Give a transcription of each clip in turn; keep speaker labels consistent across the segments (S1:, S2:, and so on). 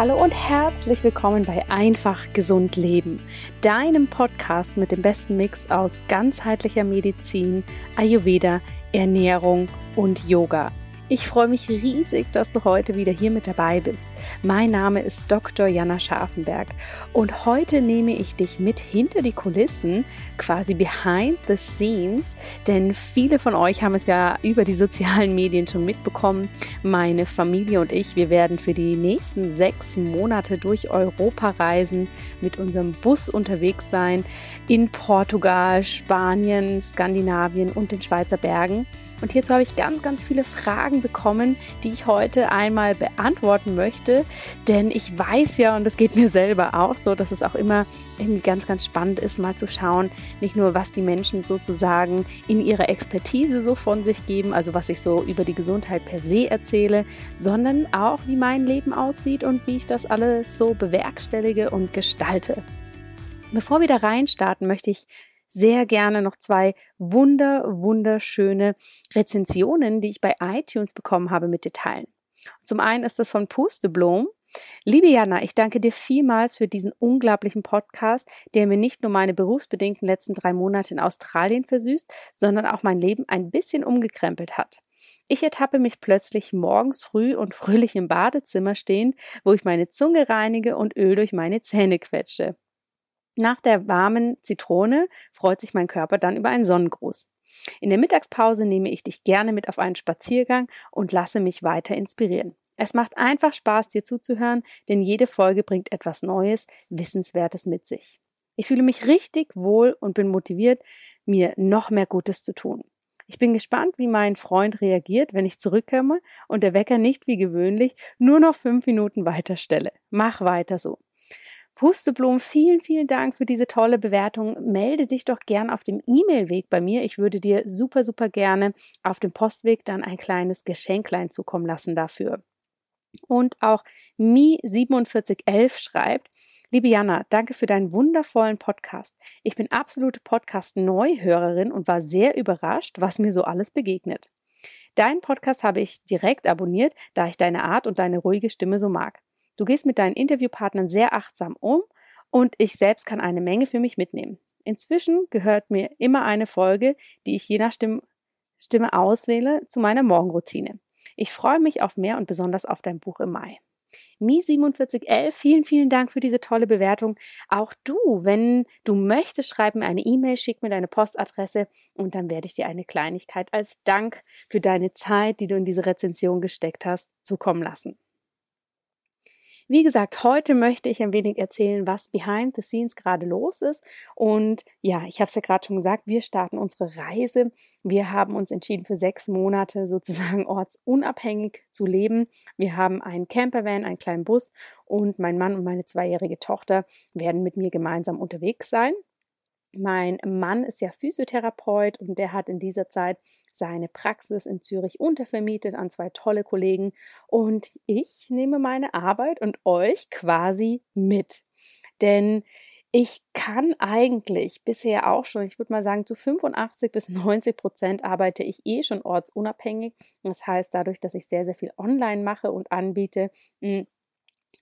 S1: Hallo und herzlich willkommen bei Einfach Gesund Leben, deinem Podcast mit dem besten Mix aus ganzheitlicher Medizin, Ayurveda, Ernährung und Yoga. Ich freue mich riesig, dass du heute wieder hier mit dabei bist. Mein Name ist Dr. Jana Scharfenberg und heute nehme ich dich mit hinter die Kulissen, quasi behind the scenes, denn viele von euch haben es ja über die sozialen Medien schon mitbekommen. Meine Familie und ich, wir werden für die nächsten sechs Monate durch Europa reisen, mit unserem Bus unterwegs sein, in Portugal, Spanien, Skandinavien und den Schweizer Bergen. Und hierzu habe ich ganz, ganz viele Fragen bekommen, die ich heute einmal beantworten möchte. Denn ich weiß ja, und das geht mir selber auch so, dass es auch immer irgendwie ganz, ganz spannend ist, mal zu schauen, nicht nur, was die Menschen sozusagen in ihrer Expertise so von sich geben, also was ich so über die Gesundheit per se erzähle, sondern auch, wie mein Leben aussieht und wie ich das alles so bewerkstellige und gestalte. Bevor wir da reinstarten, möchte ich sehr gerne noch zwei wunder, wunderschöne Rezensionen, die ich bei iTunes bekommen habe, mit dir teilen. Zum einen ist das von Pusteblom. Liebe Jana, ich danke dir vielmals für diesen unglaublichen Podcast, der mir nicht nur meine berufsbedingten letzten drei Monate in Australien versüßt, sondern auch mein Leben ein bisschen umgekrempelt hat. Ich ertappe mich plötzlich morgens früh und fröhlich im Badezimmer stehen, wo ich meine Zunge reinige und Öl durch meine Zähne quetsche. Nach der warmen Zitrone freut sich mein Körper dann über einen Sonnengruß. In der Mittagspause nehme ich dich gerne mit auf einen Spaziergang und lasse mich weiter inspirieren. Es macht einfach Spaß, dir zuzuhören, denn jede Folge bringt etwas Neues, Wissenswertes mit sich. Ich fühle mich richtig wohl und bin motiviert, mir noch mehr Gutes zu tun. Ich bin gespannt, wie mein Freund reagiert, wenn ich zurückkomme und der Wecker nicht wie gewöhnlich nur noch fünf Minuten weiter stelle. Mach weiter so. Pusteblumen, vielen, vielen Dank für diese tolle Bewertung. Melde dich doch gern auf dem E-Mail-Weg bei mir. Ich würde dir super, super gerne auf dem Postweg dann ein kleines Geschenklein zukommen lassen dafür. Und auch Mi4711 schreibt, Liebe Jana, danke für deinen wundervollen Podcast. Ich bin absolute Podcast-Neuhörerin und war sehr überrascht, was mir so alles begegnet. Deinen Podcast habe ich direkt abonniert, da ich deine Art und deine ruhige Stimme so mag. Du gehst mit deinen Interviewpartnern sehr achtsam um und ich selbst kann eine Menge für mich mitnehmen. Inzwischen gehört mir immer eine Folge, die ich je nach Stimme, Stimme auswähle, zu meiner Morgenroutine. Ich freue mich auf mehr und besonders auf dein Buch im Mai. Mi4711, vielen, vielen Dank für diese tolle Bewertung. Auch du, wenn du möchtest, schreib mir eine E-Mail, schick mir deine Postadresse und dann werde ich dir eine Kleinigkeit als Dank für deine Zeit, die du in diese Rezension gesteckt hast, zukommen lassen. Wie gesagt, heute möchte ich ein wenig erzählen, was behind the scenes gerade los ist. Und ja, ich habe es ja gerade schon gesagt, wir starten unsere Reise. Wir haben uns entschieden, für sechs Monate sozusagen ortsunabhängig zu leben. Wir haben einen Campervan, einen kleinen Bus und mein Mann und meine zweijährige Tochter werden mit mir gemeinsam unterwegs sein. Mein Mann ist ja Physiotherapeut und der hat in dieser Zeit seine Praxis in Zürich untervermietet an zwei tolle Kollegen und ich nehme meine Arbeit und euch quasi mit. Denn ich kann eigentlich bisher auch schon, ich würde mal sagen, zu 85 bis 90 Prozent arbeite ich eh schon ortsunabhängig. Das heißt, dadurch, dass ich sehr, sehr viel online mache und anbiete, hm,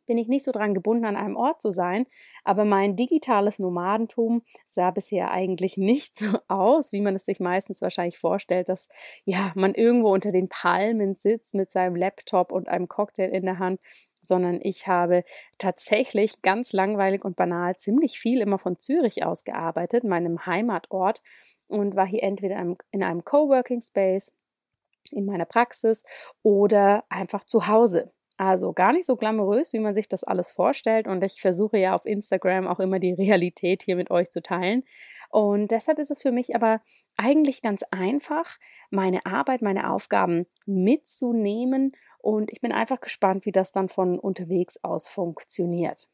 S1: bin ich nicht so dran gebunden, an einem Ort zu sein. Aber mein digitales Nomadentum sah bisher eigentlich nicht so aus, wie man es sich meistens wahrscheinlich vorstellt, dass ja man irgendwo unter den Palmen sitzt mit seinem Laptop und einem Cocktail in der Hand sondern ich habe tatsächlich ganz langweilig und banal ziemlich viel immer von Zürich aus gearbeitet, meinem Heimatort, und war hier entweder in einem Coworking Space, in meiner Praxis oder einfach zu Hause. Also gar nicht so glamourös, wie man sich das alles vorstellt. Und ich versuche ja auf Instagram auch immer die Realität hier mit euch zu teilen. Und deshalb ist es für mich aber eigentlich ganz einfach, meine Arbeit, meine Aufgaben mitzunehmen. Und ich bin einfach gespannt, wie das dann von unterwegs aus funktioniert.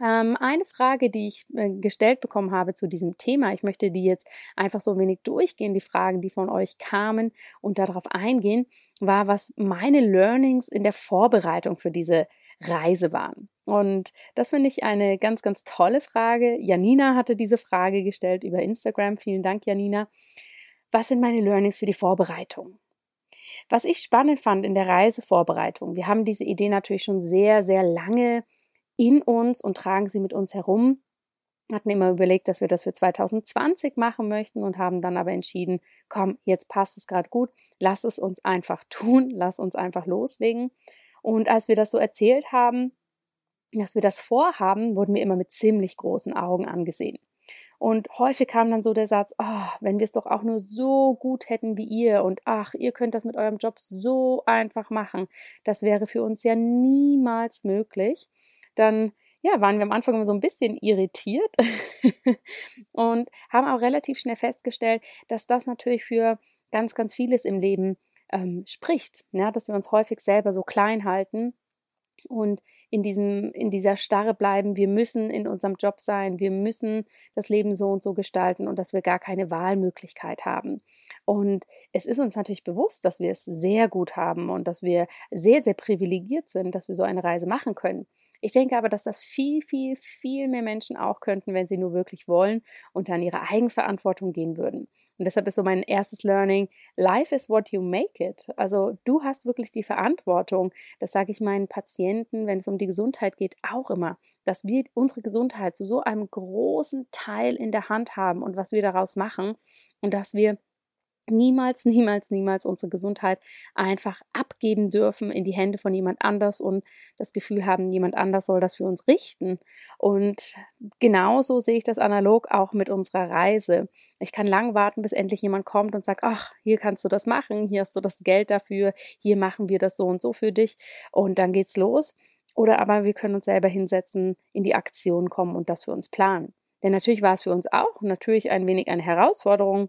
S1: Ähm, eine Frage, die ich äh, gestellt bekommen habe zu diesem Thema, ich möchte die jetzt einfach so ein wenig durchgehen, die Fragen, die von euch kamen und darauf eingehen, war, was meine Learnings in der Vorbereitung für diese Reise waren. Und das finde ich eine ganz, ganz tolle Frage. Janina hatte diese Frage gestellt über Instagram. Vielen Dank, Janina. Was sind meine Learnings für die Vorbereitung? was ich spannend fand in der Reisevorbereitung, wir haben diese Idee natürlich schon sehr, sehr lange in uns und tragen sie mit uns herum. Hatten immer überlegt, dass wir das für 2020 machen möchten und haben dann aber entschieden, komm, jetzt passt es gerade gut, lass es uns einfach tun, lass uns einfach loslegen. Und als wir das so erzählt haben, dass wir das vorhaben, wurden wir immer mit ziemlich großen Augen angesehen. Und häufig kam dann so der Satz, oh, wenn wir es doch auch nur so gut hätten wie ihr und ach, ihr könnt das mit eurem Job so einfach machen. Das wäre für uns ja niemals möglich. Dann ja, waren wir am Anfang immer so ein bisschen irritiert und haben auch relativ schnell festgestellt, dass das natürlich für ganz, ganz vieles im Leben ähm, spricht. Ja, dass wir uns häufig selber so klein halten und in, diesem, in dieser Starre bleiben, wir müssen in unserem Job sein, wir müssen das Leben so und so gestalten und dass wir gar keine Wahlmöglichkeit haben. Und es ist uns natürlich bewusst, dass wir es sehr gut haben und dass wir sehr, sehr privilegiert sind, dass wir so eine Reise machen können. Ich denke aber, dass das viel, viel, viel mehr Menschen auch könnten, wenn sie nur wirklich wollen und an ihre Eigenverantwortung gehen würden. Und deshalb ist so mein erstes Learning, Life is what you make it. Also du hast wirklich die Verantwortung. Das sage ich meinen Patienten, wenn es um die Gesundheit geht, auch immer, dass wir unsere Gesundheit zu so einem großen Teil in der Hand haben und was wir daraus machen und dass wir niemals, niemals, niemals unsere Gesundheit einfach abgeben dürfen in die Hände von jemand anders und das Gefühl haben, jemand anders soll das für uns richten. Und genauso sehe ich das analog auch mit unserer Reise. Ich kann lang warten, bis endlich jemand kommt und sagt, ach, hier kannst du das machen, hier hast du das Geld dafür, hier machen wir das so und so für dich und dann geht's los. Oder aber wir können uns selber hinsetzen, in die Aktion kommen und das für uns planen. Denn natürlich war es für uns auch natürlich ein wenig eine Herausforderung,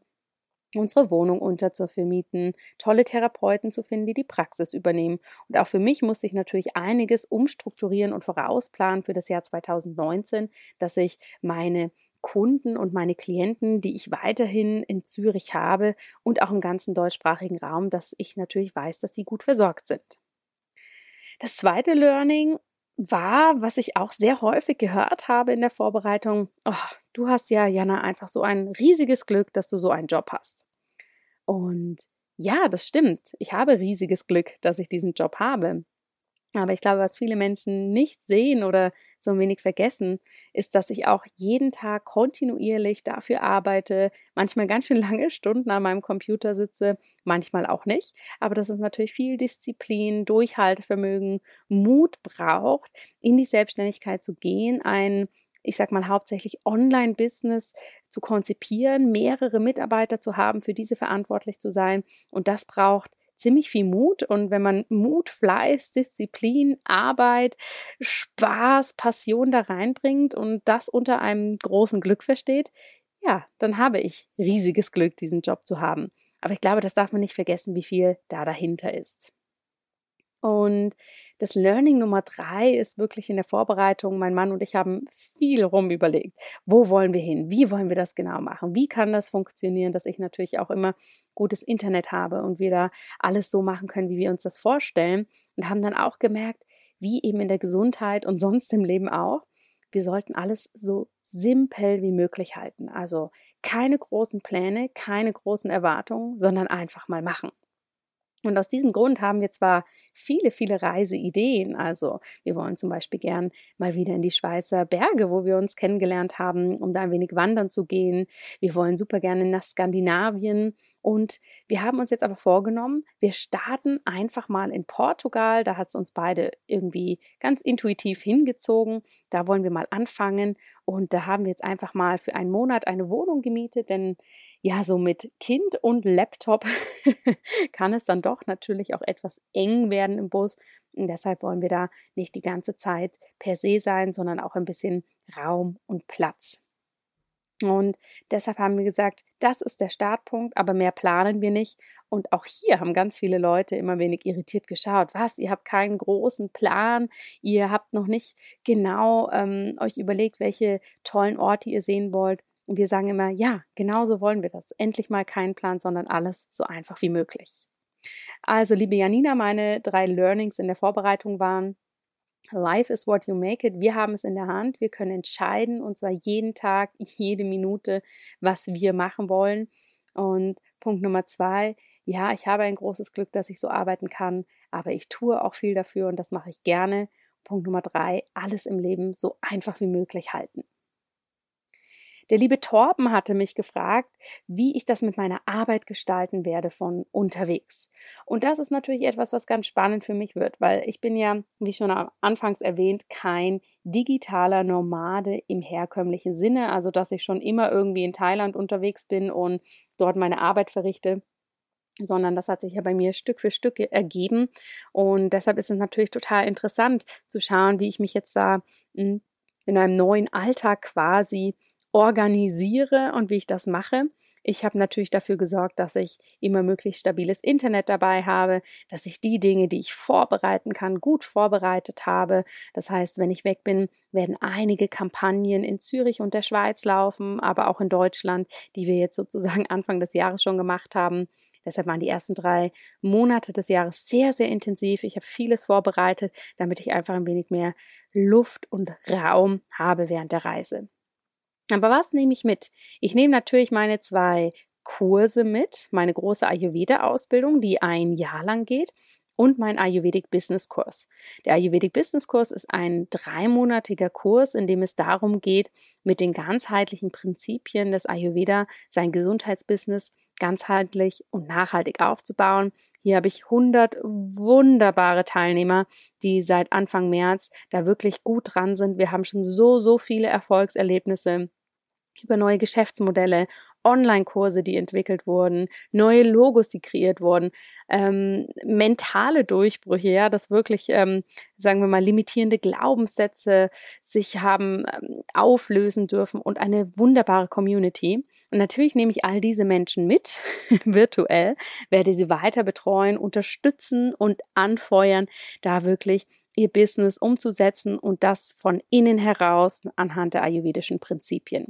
S1: unsere Wohnung unter zu vermieten, tolle Therapeuten zu finden, die die Praxis übernehmen. Und auch für mich musste ich natürlich einiges umstrukturieren und vorausplanen für das Jahr 2019, dass ich meine Kunden und meine Klienten, die ich weiterhin in Zürich habe und auch im ganzen deutschsprachigen Raum, dass ich natürlich weiß, dass sie gut versorgt sind. Das zweite Learning war, was ich auch sehr häufig gehört habe in der Vorbereitung, oh, du hast ja, Jana, einfach so ein riesiges Glück, dass du so einen Job hast. Und ja, das stimmt. Ich habe riesiges Glück, dass ich diesen Job habe. Aber ich glaube, was viele Menschen nicht sehen oder so ein wenig vergessen, ist, dass ich auch jeden Tag kontinuierlich dafür arbeite, manchmal ganz schön lange Stunden an meinem Computer sitze, manchmal auch nicht. Aber dass es natürlich viel Disziplin, Durchhaltevermögen, Mut braucht, in die Selbstständigkeit zu gehen, ein ich sag mal, hauptsächlich Online-Business zu konzipieren, mehrere Mitarbeiter zu haben, für diese verantwortlich zu sein. Und das braucht ziemlich viel Mut. Und wenn man Mut, Fleiß, Disziplin, Arbeit, Spaß, Passion da reinbringt und das unter einem großen Glück versteht, ja, dann habe ich riesiges Glück, diesen Job zu haben. Aber ich glaube, das darf man nicht vergessen, wie viel da dahinter ist. Und das Learning Nummer drei ist wirklich in der Vorbereitung. Mein Mann und ich haben viel rum überlegt. Wo wollen wir hin? Wie wollen wir das genau machen? Wie kann das funktionieren, dass ich natürlich auch immer gutes Internet habe und wir da alles so machen können, wie wir uns das vorstellen? Und haben dann auch gemerkt, wie eben in der Gesundheit und sonst im Leben auch, wir sollten alles so simpel wie möglich halten. Also keine großen Pläne, keine großen Erwartungen, sondern einfach mal machen. Und aus diesem Grund haben wir zwar viele, viele Reiseideen. Also wir wollen zum Beispiel gern mal wieder in die Schweizer Berge, wo wir uns kennengelernt haben, um da ein wenig wandern zu gehen. Wir wollen super gerne nach Skandinavien und wir haben uns jetzt aber vorgenommen, wir starten einfach mal in Portugal. Da hat es uns beide irgendwie ganz intuitiv hingezogen. Da wollen wir mal anfangen. Und da haben wir jetzt einfach mal für einen Monat eine Wohnung gemietet, denn ja, so mit Kind und Laptop kann es dann doch natürlich auch etwas eng werden im Bus. Und deshalb wollen wir da nicht die ganze Zeit per se sein, sondern auch ein bisschen Raum und Platz. Und deshalb haben wir gesagt, das ist der Startpunkt, aber mehr planen wir nicht. Und auch hier haben ganz viele Leute immer wenig irritiert geschaut. Was? Ihr habt keinen großen Plan, ihr habt noch nicht genau ähm, euch überlegt, welche tollen Orte ihr sehen wollt. Und wir sagen immer, ja, genauso wollen wir das. Endlich mal keinen Plan, sondern alles so einfach wie möglich. Also, liebe Janina, meine drei Learnings in der Vorbereitung waren, Life is what you make it. Wir haben es in der Hand. Wir können entscheiden und zwar jeden Tag, jede Minute, was wir machen wollen. Und Punkt Nummer zwei, ja, ich habe ein großes Glück, dass ich so arbeiten kann, aber ich tue auch viel dafür und das mache ich gerne. Punkt Nummer drei, alles im Leben so einfach wie möglich halten. Der liebe Torben hatte mich gefragt, wie ich das mit meiner Arbeit gestalten werde von unterwegs. Und das ist natürlich etwas, was ganz spannend für mich wird, weil ich bin ja, wie schon anfangs erwähnt, kein digitaler Nomade im herkömmlichen Sinne, also dass ich schon immer irgendwie in Thailand unterwegs bin und dort meine Arbeit verrichte sondern das hat sich ja bei mir Stück für Stück ergeben. Und deshalb ist es natürlich total interessant zu schauen, wie ich mich jetzt da hm, in einem neuen Alltag quasi organisiere und wie ich das mache. Ich habe natürlich dafür gesorgt, dass ich immer möglichst stabiles Internet dabei habe, dass ich die Dinge, die ich vorbereiten kann, gut vorbereitet habe. Das heißt, wenn ich weg bin, werden einige Kampagnen in Zürich und der Schweiz laufen, aber auch in Deutschland, die wir jetzt sozusagen Anfang des Jahres schon gemacht haben. Deshalb waren die ersten drei Monate des Jahres sehr, sehr intensiv. Ich habe vieles vorbereitet, damit ich einfach ein wenig mehr Luft und Raum habe während der Reise. Aber was nehme ich mit? Ich nehme natürlich meine zwei Kurse mit, meine große Ayurveda-Ausbildung, die ein Jahr lang geht, und mein Ayurvedic Business Kurs. Der Ayurvedic Business Kurs ist ein dreimonatiger Kurs, in dem es darum geht, mit den ganzheitlichen Prinzipien des Ayurveda sein Gesundheitsbusiness ganzheitlich und nachhaltig aufzubauen. Hier habe ich 100 wunderbare Teilnehmer, die seit Anfang März da wirklich gut dran sind. Wir haben schon so, so viele Erfolgserlebnisse über neue Geschäftsmodelle, Online-Kurse, die entwickelt wurden, neue Logos, die kreiert wurden, ähm, mentale Durchbrüche, ja, dass wirklich, ähm, sagen wir mal, limitierende Glaubenssätze sich haben ähm, auflösen dürfen und eine wunderbare Community. Und natürlich nehme ich all diese Menschen mit, virtuell, werde sie weiter betreuen, unterstützen und anfeuern, da wirklich ihr Business umzusetzen und das von innen heraus anhand der ayurvedischen Prinzipien.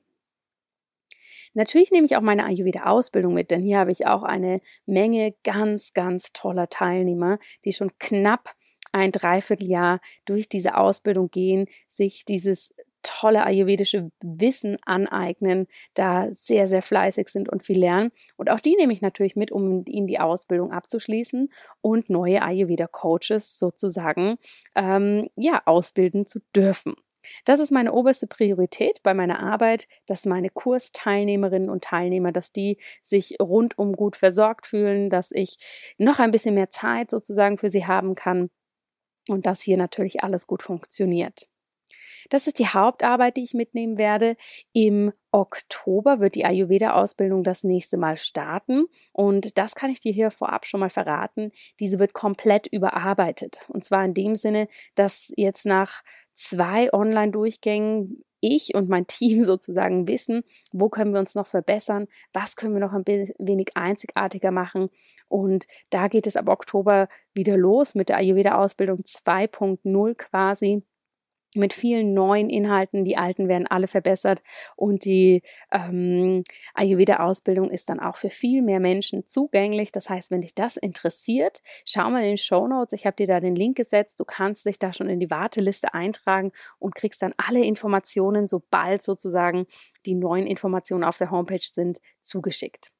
S1: Natürlich nehme ich auch meine Ayurveda-Ausbildung mit, denn hier habe ich auch eine Menge ganz, ganz toller Teilnehmer, die schon knapp ein Dreivierteljahr durch diese Ausbildung gehen, sich dieses tolle ayurvedische Wissen aneignen, da sehr, sehr fleißig sind und viel lernen. Und auch die nehme ich natürlich mit, um ihnen die Ausbildung abzuschließen und neue Ayurveda-Coaches sozusagen ähm, ja, ausbilden zu dürfen. Das ist meine oberste Priorität bei meiner Arbeit, dass meine Kursteilnehmerinnen und Teilnehmer, dass die sich rundum gut versorgt fühlen, dass ich noch ein bisschen mehr Zeit sozusagen für sie haben kann und dass hier natürlich alles gut funktioniert. Das ist die Hauptarbeit, die ich mitnehmen werde. Im Oktober wird die Ayurveda-Ausbildung das nächste Mal starten. Und das kann ich dir hier vorab schon mal verraten. Diese wird komplett überarbeitet. Und zwar in dem Sinne, dass jetzt nach zwei Online-Durchgängen ich und mein Team sozusagen wissen, wo können wir uns noch verbessern, was können wir noch ein wenig einzigartiger machen. Und da geht es ab Oktober wieder los mit der Ayurveda-Ausbildung 2.0 quasi mit vielen neuen Inhalten. Die alten werden alle verbessert und die ähm, Ayurveda-Ausbildung ist dann auch für viel mehr Menschen zugänglich. Das heißt, wenn dich das interessiert, schau mal in den Show Notes. Ich habe dir da den Link gesetzt. Du kannst dich da schon in die Warteliste eintragen und kriegst dann alle Informationen, sobald sozusagen die neuen Informationen auf der Homepage sind, zugeschickt.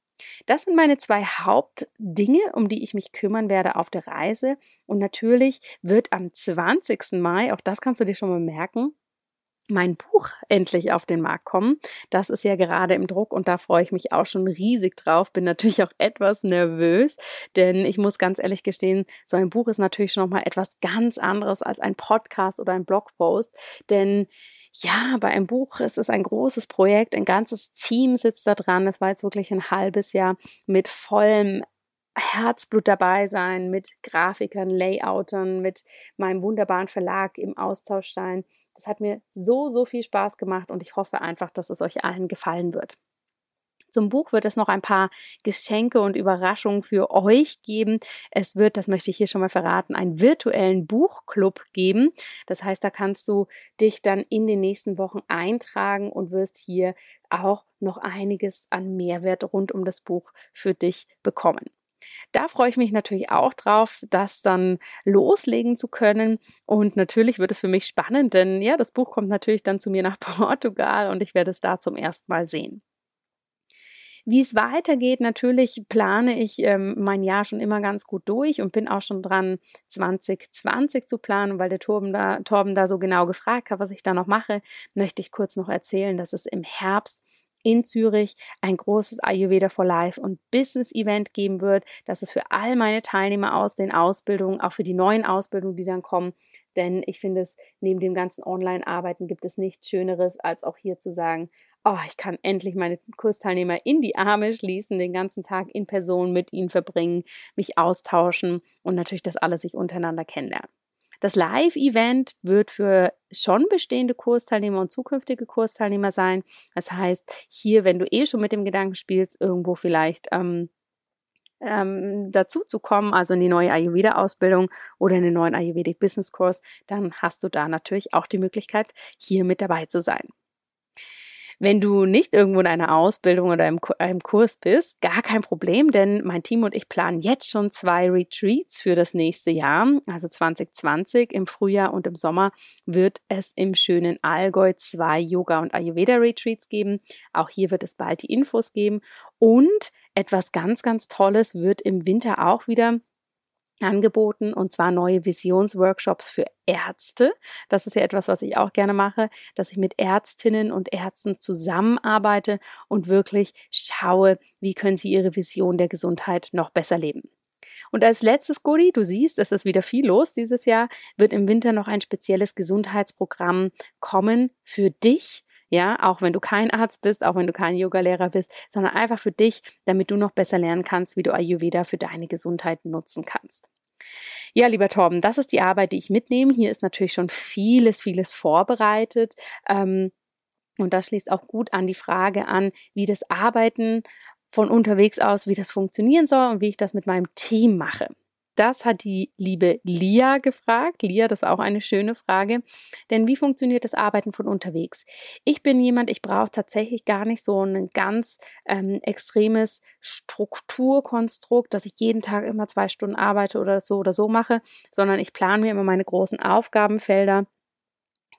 S1: Das sind meine zwei Hauptdinge, um die ich mich kümmern werde auf der Reise. Und natürlich wird am 20. Mai, auch das kannst du dir schon mal merken, mein Buch endlich auf den Markt kommen. Das ist ja gerade im Druck und da freue ich mich auch schon riesig drauf. Bin natürlich auch etwas nervös, denn ich muss ganz ehrlich gestehen, so ein Buch ist natürlich schon nochmal etwas ganz anderes als ein Podcast oder ein Blogpost, denn ja, bei einem Buch ist es ein großes Projekt, ein ganzes Team sitzt da dran. Es war jetzt wirklich ein halbes Jahr mit vollem Herzblut dabei sein, mit Grafikern, Layoutern, mit meinem wunderbaren Verlag im Austausch sein. Das hat mir so, so viel Spaß gemacht und ich hoffe einfach, dass es euch allen gefallen wird. Zum Buch wird es noch ein paar Geschenke und Überraschungen für euch geben. Es wird, das möchte ich hier schon mal verraten, einen virtuellen Buchclub geben. Das heißt, da kannst du dich dann in den nächsten Wochen eintragen und wirst hier auch noch einiges an Mehrwert rund um das Buch für dich bekommen. Da freue ich mich natürlich auch drauf, das dann loslegen zu können. Und natürlich wird es für mich spannend, denn ja, das Buch kommt natürlich dann zu mir nach Portugal und ich werde es da zum ersten Mal sehen. Wie es weitergeht, natürlich plane ich ähm, mein Jahr schon immer ganz gut durch und bin auch schon dran, 2020 zu planen, weil der Torben da, Torben da so genau gefragt hat, was ich da noch mache, möchte ich kurz noch erzählen, dass es im Herbst in Zürich ein großes Ayurveda for Life und Business Event geben wird. Das ist für all meine Teilnehmer aus den Ausbildungen, auch für die neuen Ausbildungen, die dann kommen. Denn ich finde es, neben dem ganzen Online-Arbeiten gibt es nichts Schöneres, als auch hier zu sagen, oh, ich kann endlich meine Kursteilnehmer in die Arme schließen, den ganzen Tag in Person mit ihnen verbringen, mich austauschen und natürlich das alles sich untereinander kennenlernen. Das Live-Event wird für schon bestehende Kursteilnehmer und zukünftige Kursteilnehmer sein. Das heißt, hier, wenn du eh schon mit dem Gedanken spielst, irgendwo vielleicht ähm, ähm, dazu zu kommen, also in die neue Ayurveda-Ausbildung oder in den neuen Ayurvedic Business Kurs, dann hast du da natürlich auch die Möglichkeit, hier mit dabei zu sein. Wenn du nicht irgendwo in einer Ausbildung oder einem Kurs bist, gar kein Problem, denn mein Team und ich planen jetzt schon zwei Retreats für das nächste Jahr. Also 2020 im Frühjahr und im Sommer wird es im schönen Allgäu zwei Yoga- und Ayurveda-Retreats geben. Auch hier wird es bald die Infos geben. Und etwas ganz, ganz Tolles wird im Winter auch wieder angeboten und zwar neue Visionsworkshops für Ärzte. Das ist ja etwas, was ich auch gerne mache, dass ich mit Ärztinnen und Ärzten zusammenarbeite und wirklich schaue, wie können sie ihre Vision der Gesundheit noch besser leben. Und als letztes Goodie, du siehst, es ist wieder viel los dieses Jahr, wird im Winter noch ein spezielles Gesundheitsprogramm kommen für dich, ja, auch wenn du kein Arzt bist, auch wenn du kein Yogalehrer bist, sondern einfach für dich, damit du noch besser lernen kannst, wie du Ayurveda für deine Gesundheit nutzen kannst. Ja, lieber Torben, das ist die Arbeit, die ich mitnehme. Hier ist natürlich schon vieles, vieles vorbereitet. Ähm, und das schließt auch gut an die Frage an, wie das Arbeiten von unterwegs aus, wie das funktionieren soll und wie ich das mit meinem Team mache. Das hat die liebe Lia gefragt. Lia, das ist auch eine schöne Frage. Denn wie funktioniert das Arbeiten von unterwegs? Ich bin jemand, ich brauche tatsächlich gar nicht so ein ganz ähm, extremes Strukturkonstrukt, dass ich jeden Tag immer zwei Stunden arbeite oder so oder so mache, sondern ich plane mir immer meine großen Aufgabenfelder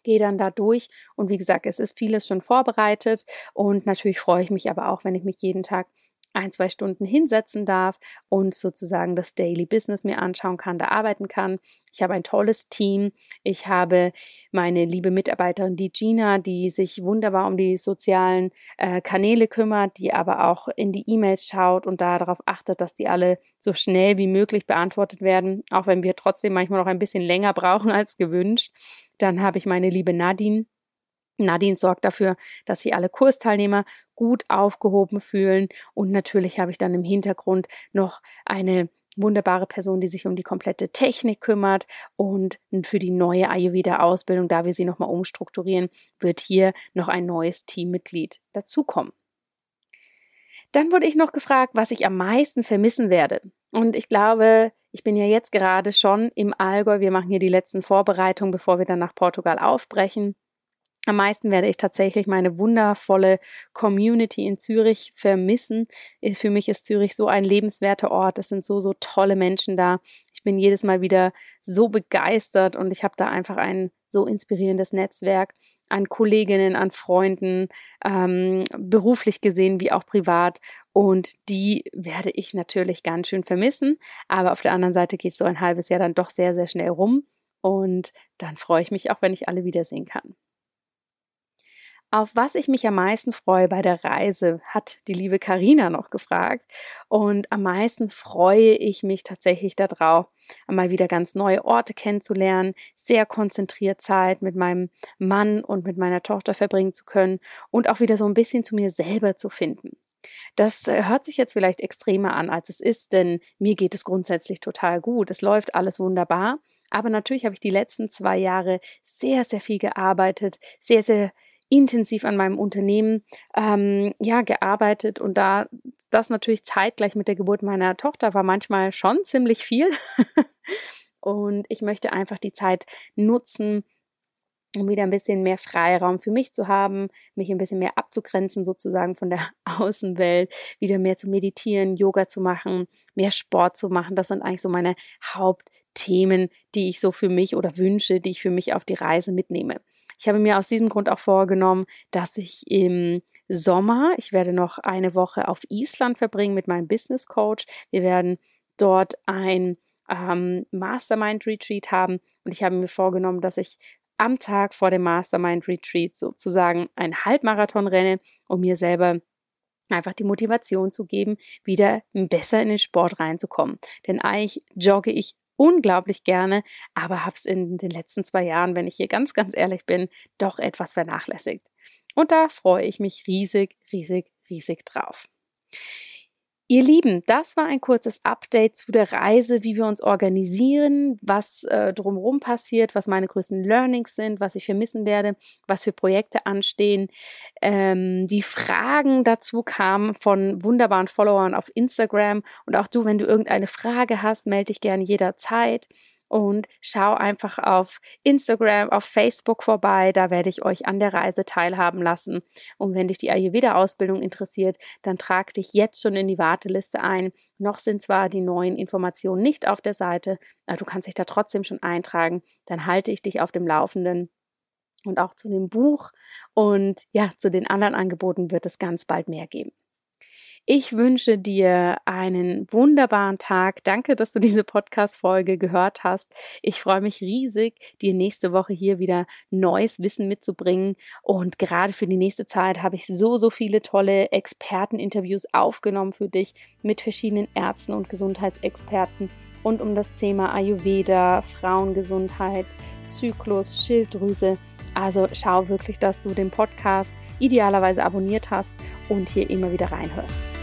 S1: gehe dann da durch und wie gesagt, es ist vieles schon vorbereitet und natürlich freue ich mich aber auch, wenn ich mich jeden Tag ein, zwei Stunden hinsetzen darf und sozusagen das Daily Business mir anschauen kann, da arbeiten kann. Ich habe ein tolles Team. Ich habe meine liebe Mitarbeiterin, die Gina, die sich wunderbar um die sozialen äh, Kanäle kümmert, die aber auch in die E-Mails schaut und darauf achtet, dass die alle so schnell wie möglich beantwortet werden, auch wenn wir trotzdem manchmal noch ein bisschen länger brauchen als gewünscht. Dann habe ich meine liebe Nadine, Nadine sorgt dafür, dass sich alle Kursteilnehmer gut aufgehoben fühlen. Und natürlich habe ich dann im Hintergrund noch eine wunderbare Person, die sich um die komplette Technik kümmert und für die neue Ayurveda-Ausbildung, da wir sie nochmal umstrukturieren, wird hier noch ein neues Teammitglied dazukommen. Dann wurde ich noch gefragt, was ich am meisten vermissen werde. Und ich glaube, ich bin ja jetzt gerade schon im Allgäu. Wir machen hier die letzten Vorbereitungen, bevor wir dann nach Portugal aufbrechen. Am meisten werde ich tatsächlich meine wundervolle Community in Zürich vermissen. Für mich ist Zürich so ein lebenswerter Ort. Es sind so, so tolle Menschen da. Ich bin jedes Mal wieder so begeistert und ich habe da einfach ein so inspirierendes Netzwerk an Kolleginnen, an Freunden, ähm, beruflich gesehen wie auch privat. Und die werde ich natürlich ganz schön vermissen. Aber auf der anderen Seite geht so ein halbes Jahr dann doch sehr, sehr schnell rum. Und dann freue ich mich auch, wenn ich alle wiedersehen kann. Auf was ich mich am meisten freue bei der Reise, hat die liebe Karina noch gefragt. Und am meisten freue ich mich tatsächlich darauf, einmal wieder ganz neue Orte kennenzulernen, sehr konzentriert Zeit mit meinem Mann und mit meiner Tochter verbringen zu können und auch wieder so ein bisschen zu mir selber zu finden. Das äh, hört sich jetzt vielleicht extremer an, als es ist, denn mir geht es grundsätzlich total gut. Es läuft alles wunderbar. Aber natürlich habe ich die letzten zwei Jahre sehr, sehr viel gearbeitet, sehr, sehr intensiv an meinem Unternehmen ähm, ja gearbeitet und da das natürlich zeitgleich mit der Geburt meiner Tochter war manchmal schon ziemlich viel und ich möchte einfach die Zeit nutzen, um wieder ein bisschen mehr Freiraum für mich zu haben, mich ein bisschen mehr abzugrenzen sozusagen von der Außenwelt, wieder mehr zu meditieren, Yoga zu machen, mehr Sport zu machen. Das sind eigentlich so meine Hauptthemen, die ich so für mich oder Wünsche, die ich für mich auf die Reise mitnehme. Ich habe mir aus diesem Grund auch vorgenommen, dass ich im Sommer. Ich werde noch eine Woche auf Island verbringen mit meinem Business Coach. Wir werden dort ein ähm, Mastermind Retreat haben und ich habe mir vorgenommen, dass ich am Tag vor dem Mastermind Retreat sozusagen ein Halbmarathon renne, um mir selber einfach die Motivation zu geben, wieder besser in den Sport reinzukommen. Denn eigentlich jogge ich unglaublich gerne, aber habe es in den letzten zwei Jahren, wenn ich hier ganz, ganz ehrlich bin, doch etwas vernachlässigt. Und da freue ich mich riesig, riesig, riesig drauf. Ihr Lieben, das war ein kurzes Update zu der Reise, wie wir uns organisieren, was äh, drumherum passiert, was meine größten Learnings sind, was ich vermissen werde, was für Projekte anstehen. Ähm, die Fragen dazu kamen von wunderbaren Followern auf Instagram und auch du, wenn du irgendeine Frage hast, melde dich gerne jederzeit und schau einfach auf Instagram, auf Facebook vorbei. Da werde ich euch an der Reise teilhaben lassen. Und wenn dich die Ayurveda-Ausbildung interessiert, dann trag dich jetzt schon in die Warteliste ein. Noch sind zwar die neuen Informationen nicht auf der Seite, aber du kannst dich da trotzdem schon eintragen. Dann halte ich dich auf dem Laufenden. Und auch zu dem Buch und ja, zu den anderen Angeboten wird es ganz bald mehr geben. Ich wünsche dir einen wunderbaren Tag. Danke, dass du diese Podcast-Folge gehört hast. Ich freue mich riesig, dir nächste Woche hier wieder neues Wissen mitzubringen. Und gerade für die nächste Zeit habe ich so, so viele tolle Experteninterviews aufgenommen für dich mit verschiedenen Ärzten und Gesundheitsexperten rund um das Thema Ayurveda, Frauengesundheit, Zyklus, Schilddrüse. Also schau wirklich, dass du den Podcast idealerweise abonniert hast und hier immer wieder reinhörst.